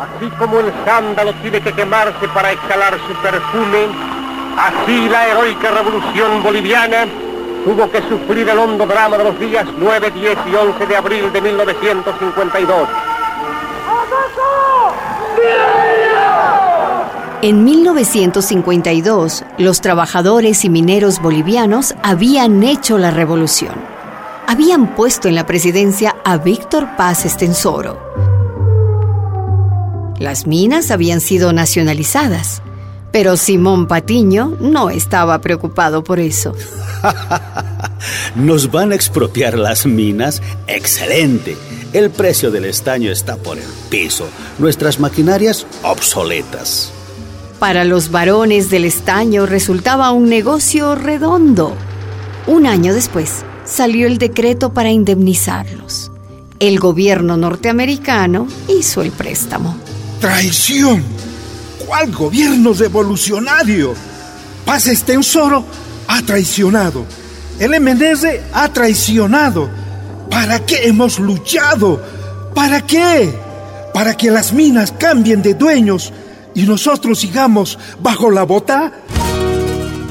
Así como el sándalo tiene que quemarse para exhalar su perfume, así la heroica revolución boliviana tuvo que sufrir el hondo drama de los días 9, 10 y 11 de abril de 1952. En 1952, los trabajadores y mineros bolivianos habían hecho la revolución. Habían puesto en la presidencia a Víctor Paz Estensoro. Las minas habían sido nacionalizadas, pero Simón Patiño no estaba preocupado por eso. ¿Nos van a expropiar las minas? ¡Excelente! El precio del estaño está por el piso. Nuestras maquinarias obsoletas. Para los varones del estaño resultaba un negocio redondo. Un año después salió el decreto para indemnizarlos. El gobierno norteamericano hizo el préstamo. ¡Traición! ¿Cuál gobierno revolucionario? Paz Estensoro ha traicionado. El MNR ha traicionado. ¿Para qué hemos luchado? ¿Para qué? ¿Para que las minas cambien de dueños y nosotros sigamos bajo la bota?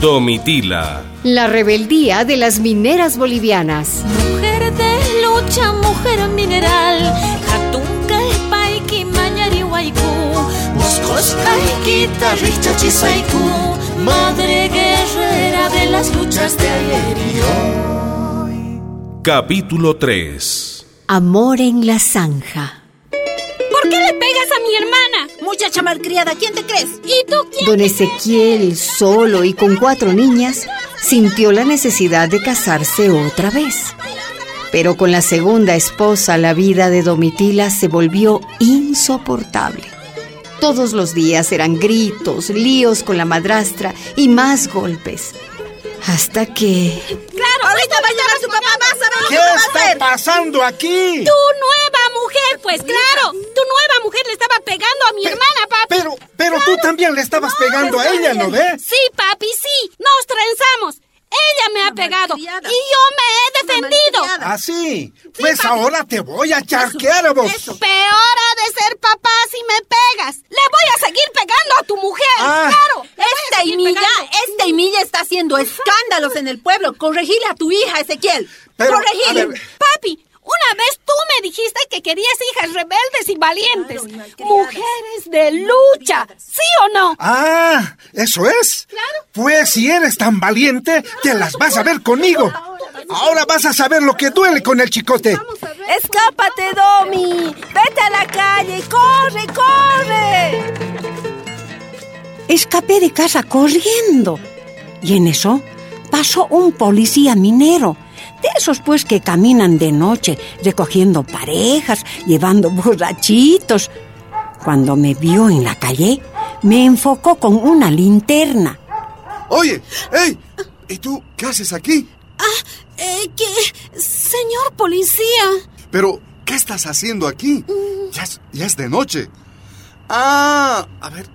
Domitila. La rebeldía de las mineras bolivianas. Mujer de lucha, mujer mineral. Moscosca guitarrista chisaiku. Madre guerrera de las luchas de ayer y hoy. Capítulo 3. Amor en la zanja. ¿Por qué le pegas a mi hermana? Muchacha malcriada, ¿quién te crees? ¿Y tú quién? Don Ezequiel, solo y con cuatro niñas, sintió la necesidad de casarse otra vez. Pero con la segunda esposa la vida de Domitila se volvió insoportable. Todos los días eran gritos, líos con la madrastra y más golpes. Hasta que... Claro, ahorita va a llegar su papá, vas a ver lo ¿Qué que va a está pasando aquí? Tu nueva mujer, pues claro. Tu nueva mujer le estaba pegando a mi hermana, papi. Pero, pero tú también le estabas pegando a ella, ¿no ves? Sí, papi, sí. Nos trenzamos. Ella me ha pegado y yo me he defendido. Así. Pues ahora te voy a charquear a vos. Peor ha de ser papá si me pegas. Le voy a seguir pegando a tu mujer. Ah. Claro. Esta pegando. esta Imilla está haciendo escándalos en el pueblo. Corregile a tu hija, Ezequiel. Pero, Corregile. ver, Papi, una vez tú me dijiste que querías hijas rebeldes y valientes. Mujeres de lucha. ¿Sí o no? Ah, ¿eso es? Claro. Pues si eres tan valiente, te las vas a ver conmigo. Ahora vas a saber lo que duele con el chicote. Escápate, Domi. Vete a la calle. Corre, corre. Escapé de casa corriendo. Y en eso pasó un policía minero. De esos pues que caminan de noche, recogiendo parejas, llevando borrachitos. Cuando me vio en la calle, me enfocó con una linterna. Oye, hey, ¿y tú qué haces aquí? Eh, que... Señor policía. Pero, ¿qué estás haciendo aquí? Ya es, ya es de noche. Ah, a ver,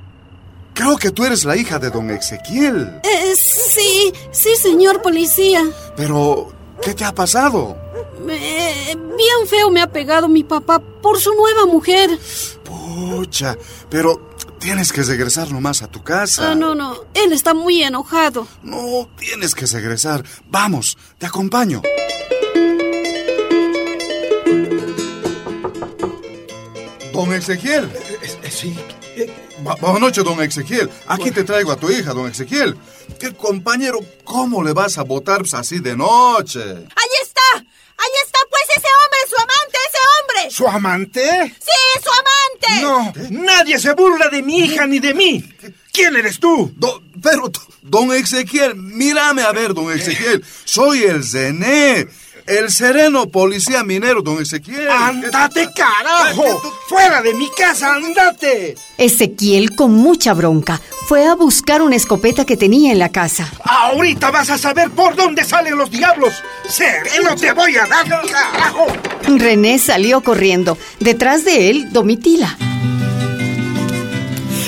creo que tú eres la hija de don Ezequiel. Eh, sí, sí, señor policía. Pero, ¿qué te ha pasado? Bien feo me ha pegado mi papá por su nueva mujer. Pucha, pero tienes que regresar nomás a tu casa. Ah, no, no. Él está muy enojado. No, tienes que regresar. Vamos, te acompaño. Don Ezequiel. Sí. Bu- Buenas noches, don Ezequiel. Aquí te traigo a tu hija, don Ezequiel. ¿Qué compañero, cómo le vas a votar así de noche? Ahí está. Ahí está, pues, ese hombre, su amante, ese hombre. ¿Su amante? Sí, su amante. No, nadie se burla de mi hija ni de mí. ¿Quién eres tú? Do- pero, don Ezequiel, mírame a ver, don Ezequiel. Soy el Zené, el sereno policía minero, don Ezequiel. ¡Ándate, carajo! ¡Fuera de mi casa, ándate! Ezequiel, con mucha bronca, fue a buscar una escopeta que tenía en la casa. Ahorita vas a saber por dónde salen los diablos. Sereno te voy a dar, carajo. René salió corriendo. Detrás de él, Domitila.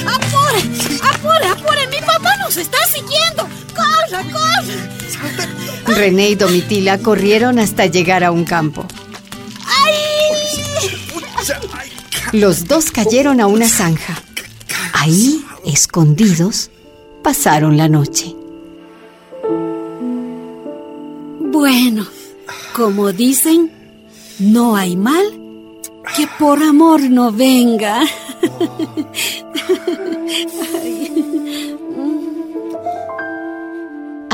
¡Apure! ¡Apure, apure! ¡Mi papá nos está siguiendo! René y Domitila corrieron hasta llegar a un campo. Los dos cayeron a una zanja. Ahí, escondidos, pasaron la noche. Bueno, como dicen, no hay mal que por amor no venga.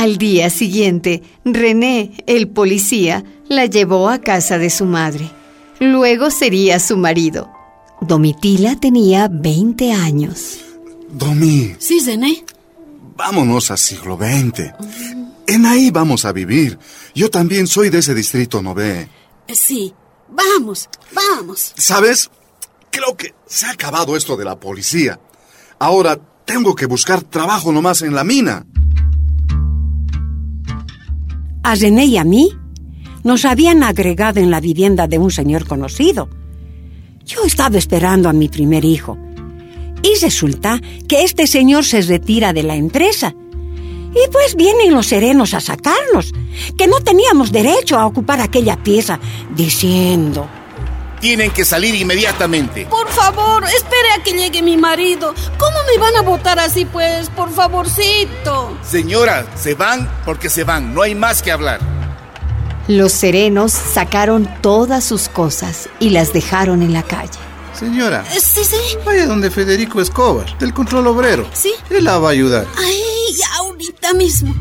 Al día siguiente, René, el policía, la llevó a casa de su madre. Luego sería su marido. Domitila tenía 20 años. Domi, Sí, Zené. vámonos a siglo XX. En ahí vamos a vivir. Yo también soy de ese distrito, ¿no ve? Sí. Vamos, vamos. ¿Sabes? Creo que se ha acabado esto de la policía. Ahora tengo que buscar trabajo nomás en la mina. A René y a mí nos habían agregado en la vivienda de un señor conocido. Yo estaba esperando a mi primer hijo. Y resulta que este señor se retira de la empresa. Y pues vienen los serenos a sacarnos, que no teníamos derecho a ocupar aquella pieza, diciendo... Tienen que salir inmediatamente. Por favor, espere a que llegue mi marido. ¿Cómo me van a votar así, pues? Por favorcito. Señora, se van porque se van. No hay más que hablar. Los serenos sacaron todas sus cosas y las dejaron en la calle. Señora, Eh, Sí, sí. vaya donde Federico Escobar, del control obrero. Sí. Él la va a ayudar. Ay, ahorita mismo.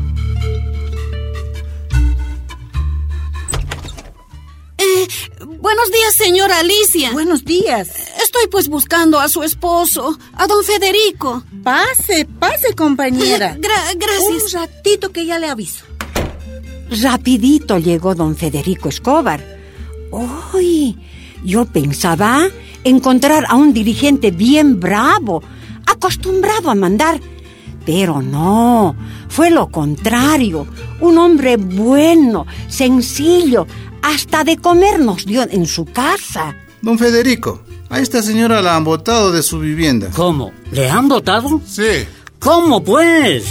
Buenos días, señora Alicia. Buenos días. Estoy pues buscando a su esposo, a don Federico. Pase, pase, compañera. Gra- gracias. Un ratito que ya le aviso. Rapidito llegó don Federico Escobar. ¡Uy! Yo pensaba encontrar a un dirigente bien bravo, acostumbrado a mandar. Pero no, fue lo contrario. Un hombre bueno, sencillo, hasta de comer nos dio en su casa. Don Federico, a esta señora la han botado de su vivienda. ¿Cómo? ¿Le han votado? Sí. ¿Cómo pues?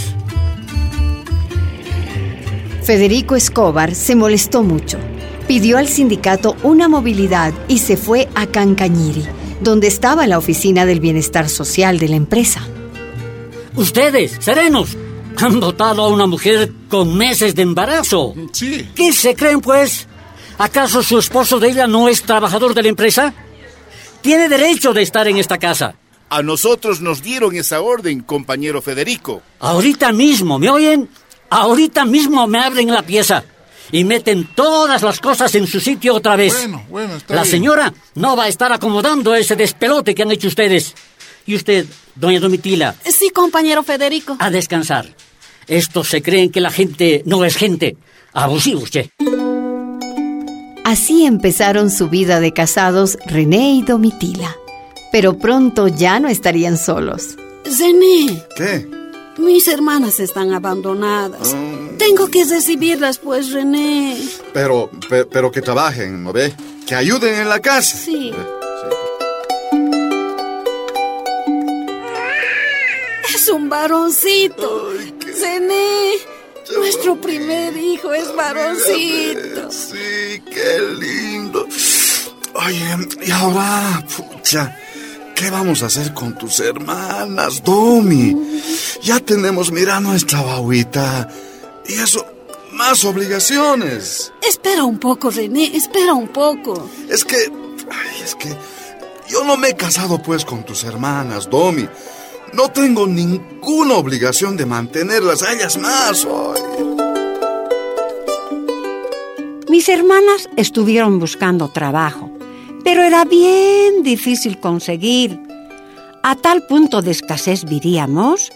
Federico Escobar se molestó mucho. Pidió al sindicato una movilidad y se fue a Cancañiri, donde estaba la oficina del bienestar social de la empresa. Ustedes, serenos, han votado a una mujer con meses de embarazo. Sí. ¿Qué se creen, pues? ¿Acaso su esposo de ella no es trabajador de la empresa? Tiene derecho de estar en esta casa. A nosotros nos dieron esa orden, compañero Federico. Ahorita mismo, ¿me oyen? Ahorita mismo me abren la pieza y meten todas las cosas en su sitio otra vez. Bueno, bueno, está la bien. señora no va a estar acomodando ese despelote que han hecho ustedes. Y usted, doña Domitila, Sí, compañero Federico. a descansar. Estos se creen que la gente no es gente. Abusivos, che. Así empezaron su vida de casados René y Domitila. Pero pronto ya no estarían solos. Zené, ¿Qué? mis hermanas están abandonadas. Tengo que recibirlas, pues, René. Pero, pe- pero que trabajen, ¿no ve? Que ayuden en la casa. Sí. Eh, Es un varoncito. Zené, nuestro primer hijo es varoncito. Sí, qué lindo. Oye, y ahora, pucha, ¿qué vamos a hacer con tus hermanas, Domi? Ya tenemos, mira, nuestra bauita. Y eso, más obligaciones. Espera un poco, René, espera un poco. Es que, ay, es que yo no me he casado pues con tus hermanas, Domi. No tengo ninguna obligación de mantenerlas a ellas más hoy. Mis hermanas estuvieron buscando trabajo, pero era bien difícil conseguir. A tal punto de escasez vivíamos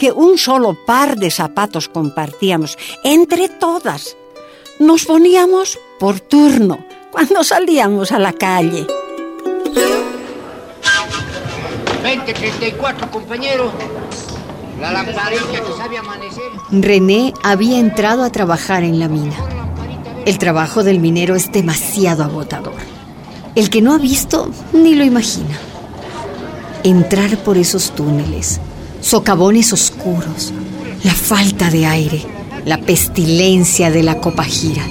que un solo par de zapatos compartíamos entre todas. Nos poníamos por turno cuando salíamos a la calle. 2034, compañero. La lamparilla que sabe amanecer. René había entrado a trabajar en la mina. El trabajo del minero es demasiado agotador. El que no ha visto ni lo imagina. Entrar por esos túneles, socavones oscuros, la falta de aire, la pestilencia de la copajira.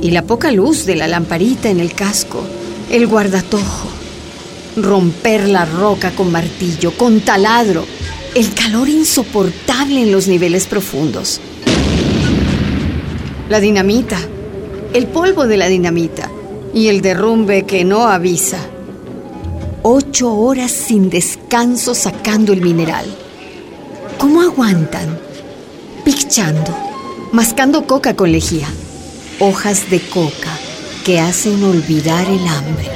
Y la poca luz de la lamparita en el casco, el guardatojo, romper la roca con martillo, con taladro, el calor insoportable en los niveles profundos. La dinamita, el polvo de la dinamita y el derrumbe que no avisa. Ocho horas sin descanso sacando el mineral. ¿Cómo aguantan? Pichando, mascando coca con lejía. Hojas de coca que hacen olvidar el hambre.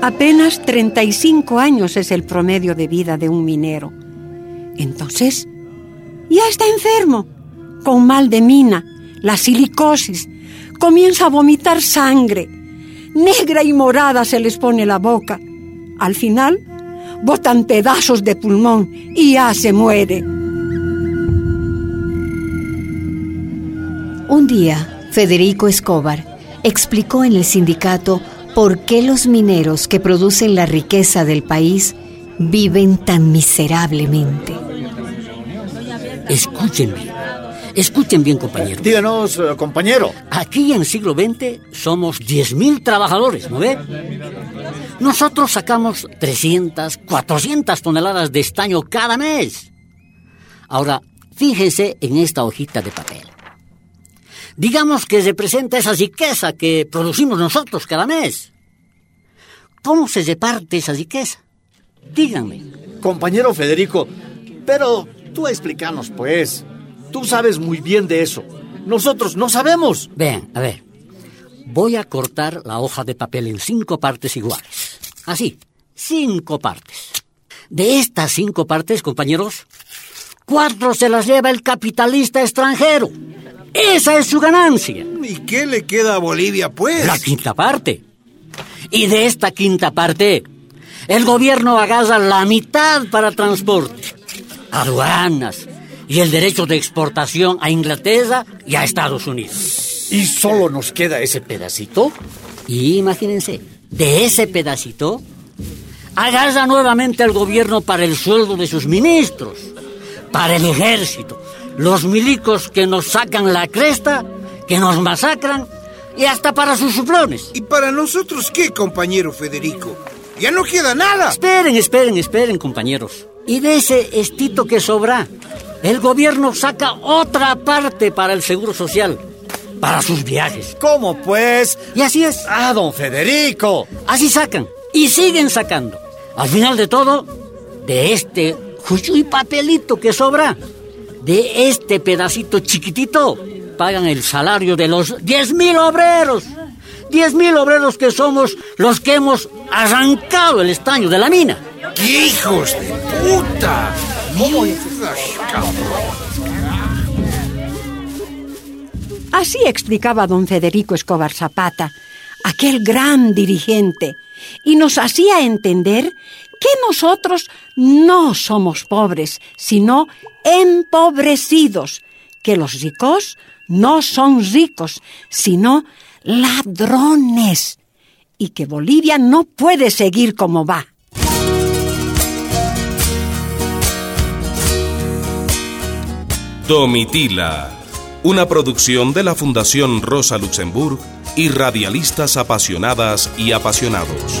Apenas 35 años es el promedio de vida de un minero. Entonces, ya está enfermo, con mal de mina, la silicosis. Comienza a vomitar sangre. Negra y morada se les pone la boca. Al final, botan pedazos de pulmón y ya se muere. Un día, Federico Escobar explicó en el sindicato por qué los mineros que producen la riqueza del país viven tan miserablemente. Escuchen bien. Escuchen bien, compañero. Díganos, eh, compañero. Aquí en siglo XX somos 10.000 trabajadores, ¿no ve? Nosotros sacamos 300, 400 toneladas de estaño cada mes. Ahora, fíjense en esta hojita de papel. Digamos que representa esa riqueza que producimos nosotros cada mes. ¿Cómo se reparte esa riqueza? Díganme. Compañero Federico, pero tú explícanos, pues. Tú sabes muy bien de eso. Nosotros no sabemos. Vean, a ver. Voy a cortar la hoja de papel en cinco partes iguales. Así, cinco partes. De estas cinco partes, compañeros, cuatro se las lleva el capitalista extranjero. Esa es su ganancia. ¿Y qué le queda a Bolivia, pues? La quinta parte. Y de esta quinta parte, el gobierno agarra la mitad para transporte, aduanas y el derecho de exportación a Inglaterra y a Estados Unidos. ¿Y solo nos queda ese pedacito? Y imagínense, de ese pedacito, agarra nuevamente al gobierno para el sueldo de sus ministros, para el ejército, los milicos que nos sacan la cresta, que nos masacran, y hasta para sus suplones. ¿Y para nosotros qué, compañero Federico? Ya no queda nada. Esperen, esperen, esperen, compañeros. Y de ese estito que sobra, el gobierno saca otra parte para el seguro social, para sus viajes. ¿Cómo pues? Y así es. Ah, don Federico. Así sacan. Y siguen sacando. Al final de todo, de este y papelito que sobra, de este pedacito chiquitito, pagan el salario de los 10.000 obreros. 10.000 obreros que somos los que hemos arrancado el estaño de la mina. ¡Qué hijos de puta! Así explicaba don Federico Escobar Zapata, aquel gran dirigente, y nos hacía entender que nosotros no somos pobres, sino empobrecidos, que los ricos no son ricos, sino ladrones, y que Bolivia no puede seguir como va. Domitila, una producción de la Fundación Rosa Luxemburg y radialistas apasionadas y apasionados.